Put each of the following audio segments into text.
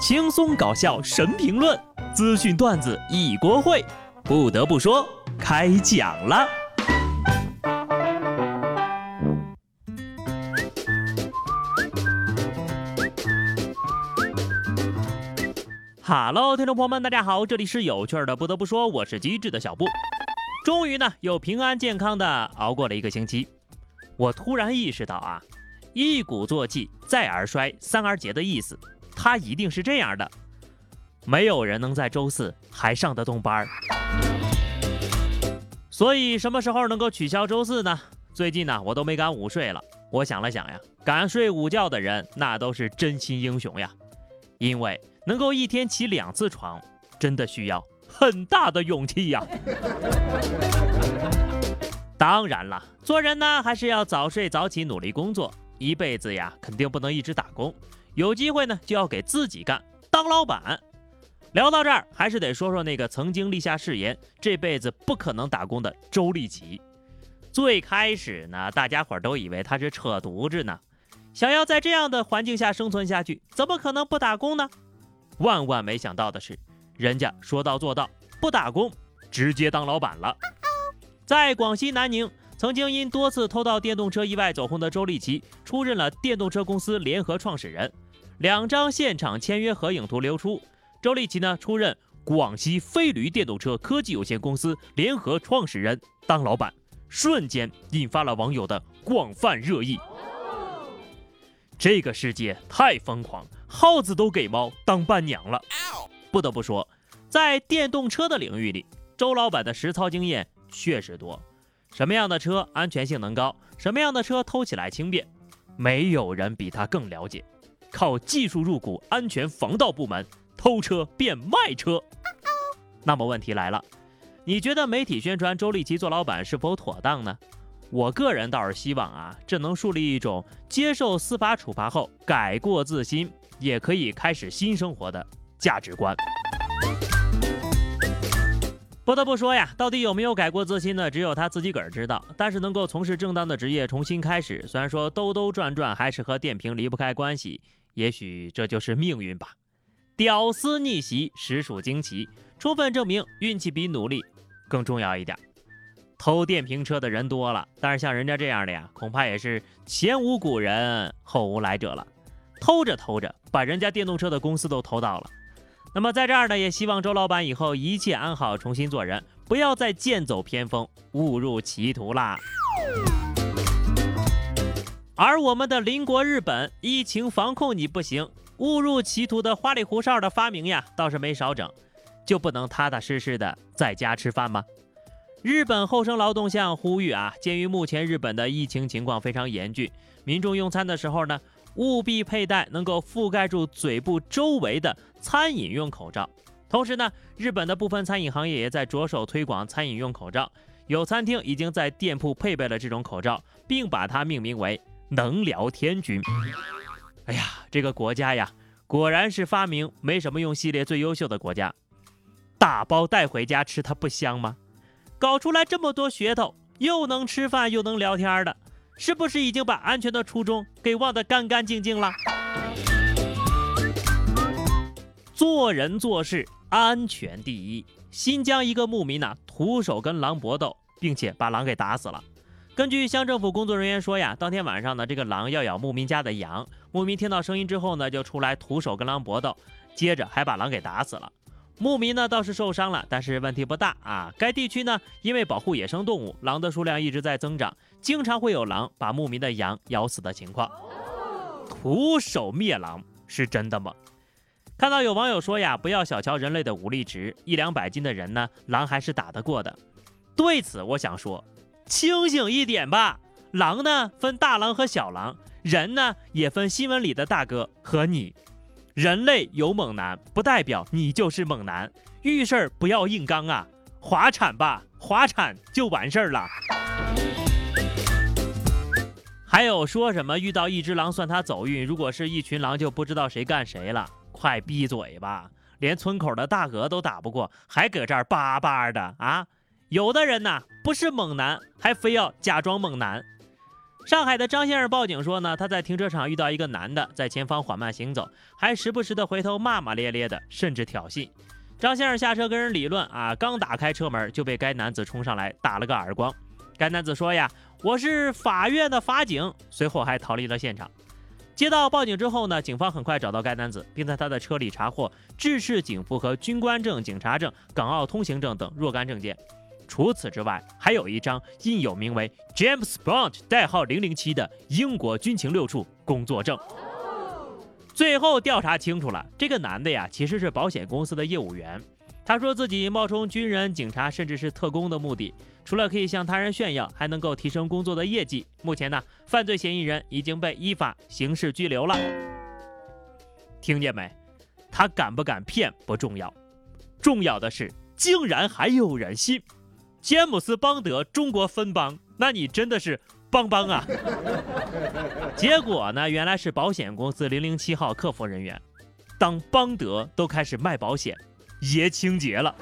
轻松搞笑神评论，资讯段子一锅烩。不得不说，开讲了。哈喽，听众朋友们，大家好，这里是有趣的。不得不说，我是机智的小布。终于呢，又平安健康的熬过了一个星期。我突然意识到啊，一鼓作气，再而衰，三而竭的意思。他一定是这样的，没有人能在周四还上得动班儿。所以什么时候能够取消周四呢？最近呢，我都没敢午睡了。我想了想呀，敢睡午觉的人那都是真心英雄呀，因为能够一天起两次床，真的需要很大的勇气呀。当然了，做人呢还是要早睡早起，努力工作，一辈子呀肯定不能一直打工。有机会呢，就要给自己干，当老板。聊到这儿，还是得说说那个曾经立下誓言，这辈子不可能打工的周立奇。最开始呢，大家伙都以为他是扯犊子呢，想要在这样的环境下生存下去，怎么可能不打工呢？万万没想到的是，人家说到做到，不打工，直接当老板了。在广西南宁。曾经因多次偷盗电动车意外走红的周立奇出任了电动车公司联合创始人，两张现场签约合影图流出。周立奇呢出任广西飞驴电动车科技有限公司联合创始人，当老板，瞬间引发了网友的广泛热议。这个世界太疯狂，耗子都给猫当伴娘了。不得不说，在电动车的领域里，周老板的实操经验确实多。什么样的车安全性能高？什么样的车偷起来轻便？没有人比他更了解。靠技术入股安全防盗部门，偷车变卖车。那么问题来了，你觉得媒体宣传周立奇做老板是否妥当呢？我个人倒是希望啊，这能树立一种接受司法处罚后改过自新，也可以开始新生活的价值观。不得不说呀，到底有没有改过自新呢？只有他自己个儿知道。但是能够从事正当的职业，重新开始，虽然说兜兜转转还是和电瓶离不开关系，也许这就是命运吧。屌丝逆袭实属惊奇，充分证明运气比努力更重要一点。偷电瓶车的人多了，但是像人家这样的呀，恐怕也是前无古人后无来者了。偷着偷着，把人家电动车的公司都偷到了。那么在这儿呢，也希望周老板以后一切安好，重新做人，不要再剑走偏锋，误入歧途啦。而我们的邻国日本，疫情防控你不行，误入歧途的花里胡哨的发明呀，倒是没少整，就不能踏踏实实的在家吃饭吗？日本厚生劳动相呼吁啊，鉴于目前日本的疫情情况非常严峻，民众用餐的时候呢。务必佩戴能够覆盖住嘴部周围的餐饮用口罩。同时呢，日本的部分餐饮行业也在着手推广餐饮用口罩。有餐厅已经在店铺配备了这种口罩，并把它命名为“能聊天君”。哎呀，这个国家呀，果然是发明没什么用系列最优秀的国家。打包带回家吃，它不香吗？搞出来这么多噱头，又能吃饭又能聊天的。是不是已经把安全的初衷给忘得干干净净了？做人做事安全第一。新疆一个牧民呢，徒手跟狼搏斗，并且把狼给打死了。根据乡政府工作人员说呀，当天晚上呢，这个狼要咬牧民家的羊，牧民听到声音之后呢，就出来徒手跟狼搏斗，接着还把狼给打死了。牧民呢倒是受伤了，但是问题不大啊。该地区呢，因为保护野生动物，狼的数量一直在增长，经常会有狼把牧民的羊咬死的情况。徒手灭狼是真的吗？看到有网友说呀，不要小瞧人类的武力值，一两百斤的人呢，狼还是打得过的。对此，我想说，清醒一点吧。狼呢分大狼和小狼，人呢也分新闻里的大哥和你。人类有猛男，不代表你就是猛男。遇事儿不要硬刚啊，滑铲吧，滑铲就完事儿了。还有说什么遇到一只狼算他走运，如果是一群狼就不知道谁干谁了。快闭嘴吧，连村口的大鹅都打不过，还搁这儿叭叭的啊！有的人呐，不是猛男，还非要假装猛男。上海的张先生报警说呢，他在停车场遇到一个男的在前方缓慢行走，还时不时的回头骂骂咧咧的，甚至挑衅。张先生下车跟人理论啊，刚打开车门就被该男子冲上来打了个耳光。该男子说呀：“我是法院的法警。”随后还逃离了现场。接到报警之后呢，警方很快找到该男子，并在他的车里查获制式警服和军官证、警察证、港澳通行证等若干证件。除此之外，还有一张印有名为 James Bond 代号零零七的英国军情六处工作证。最后调查清楚了，这个男的呀，其实是保险公司的业务员。他说自己冒充军人、警察，甚至是特工的目的，除了可以向他人炫耀，还能够提升工作的业绩。目前呢，犯罪嫌疑人已经被依法刑事拘留了。听见没？他敢不敢骗不重要，重要的是竟然还有人信。詹姆斯邦德中国分邦，那你真的是邦邦啊！结果呢，原来是保险公司零零七号客服人员，当邦德都开始卖保险。爷清洁了，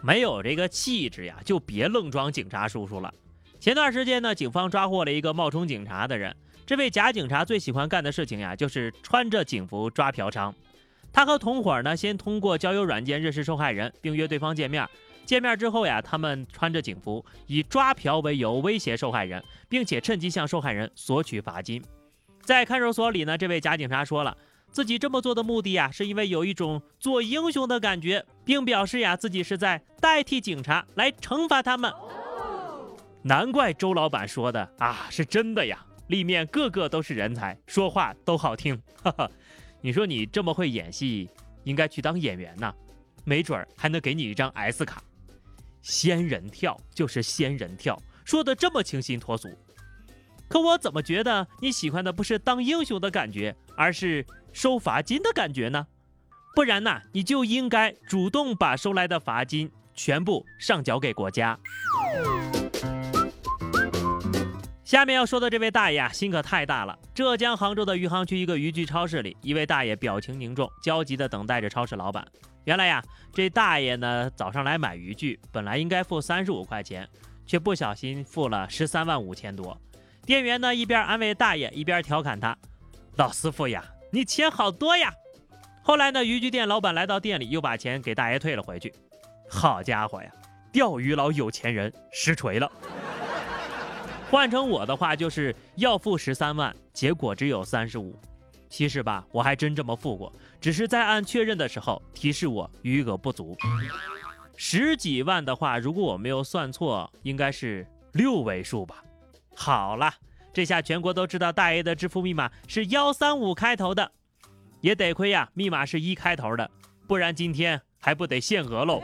没有这个气质呀，就别愣装警察叔叔了。前段时间呢，警方抓获了一个冒充警察的人。这位假警察最喜欢干的事情呀，就是穿着警服抓嫖娼。他和同伙呢，先通过交友软件认识受害人，并约对方见面。见面之后呀，他们穿着警服，以抓嫖为由威胁受害人，并且趁机向受害人索取罚金。在看守所里呢，这位假警察说了。自己这么做的目的呀，是因为有一种做英雄的感觉，并表示呀自己是在代替警察来惩罚他们。难怪周老板说的啊是真的呀，里面个个都是人才，说话都好听。哈哈，你说你这么会演戏，应该去当演员呢，没准儿还能给你一张 S 卡。仙人跳就是仙人跳，说的这么清新脱俗。可我怎么觉得你喜欢的不是当英雄的感觉，而是？收罚金的感觉呢？不然呢，你就应该主动把收来的罚金全部上缴给国家。下面要说的这位大爷啊，心可太大了。浙江杭州的余杭区一个渔具超市里，一位大爷表情凝重，焦急地等待着超市老板。原来呀，这大爷呢早上来买渔具，本来应该付三十五块钱，却不小心付了十三万五千多。店员呢一边安慰大爷，一边调侃他：“老师傅呀。”你钱好多呀！后来呢，渔具店老板来到店里，又把钱给大爷退了回去。好家伙呀，钓鱼佬有钱人实锤了。换成我的话，就是要付十三万，结果只有三十五。其实吧，我还真这么付过，只是在按确认的时候提示我余额不足。十几万的话，如果我没有算错，应该是六位数吧。好了。这下全国都知道大爷的支付密码是幺三五开头的，也得亏呀，密码是一开头的，不然今天还不得限额喽。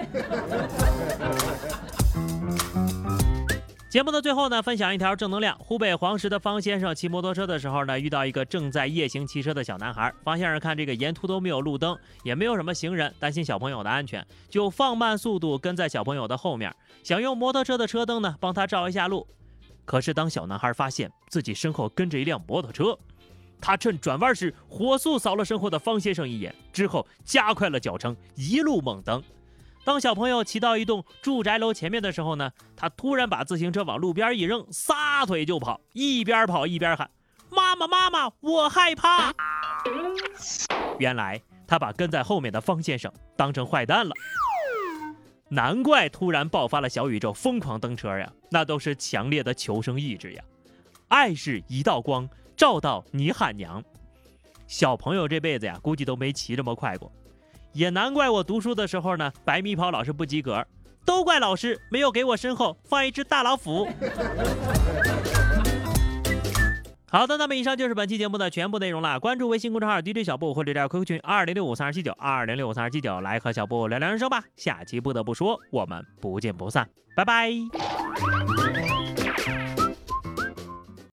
节目的最后呢，分享一条正能量。湖北黄石的方先生骑摩托车的时候呢，遇到一个正在夜行骑车的小男孩。方先生看这个沿途都没有路灯，也没有什么行人，担心小朋友的安全，就放慢速度跟在小朋友的后面，想用摩托车的车灯呢帮他照一下路。可是，当小男孩发现自己身后跟着一辆摩托车，他趁转弯时火速扫了身后的方先生一眼，之后加快了脚程，一路猛蹬。当小朋友骑到一栋住宅楼前面的时候呢，他突然把自行车往路边一扔，撒腿就跑，一边跑一边喊：“妈妈，妈妈，我害怕！”原来他把跟在后面的方先生当成坏蛋了。难怪突然爆发了小宇宙，疯狂蹬车呀！那都是强烈的求生意志呀！爱是一道光，照到你喊娘。小朋友这辈子呀，估计都没骑这么快过。也难怪我读书的时候呢，百米跑老是不及格，都怪老师没有给我身后放一只大老虎。好的，那么以上就是本期节目的全部内容了。关注微信公众号 DJ 小布或者加 QQ 群二零六五三二七九二零六五三二七九，来和小布聊聊人生吧。下期不得不说，我们不见不散，拜拜。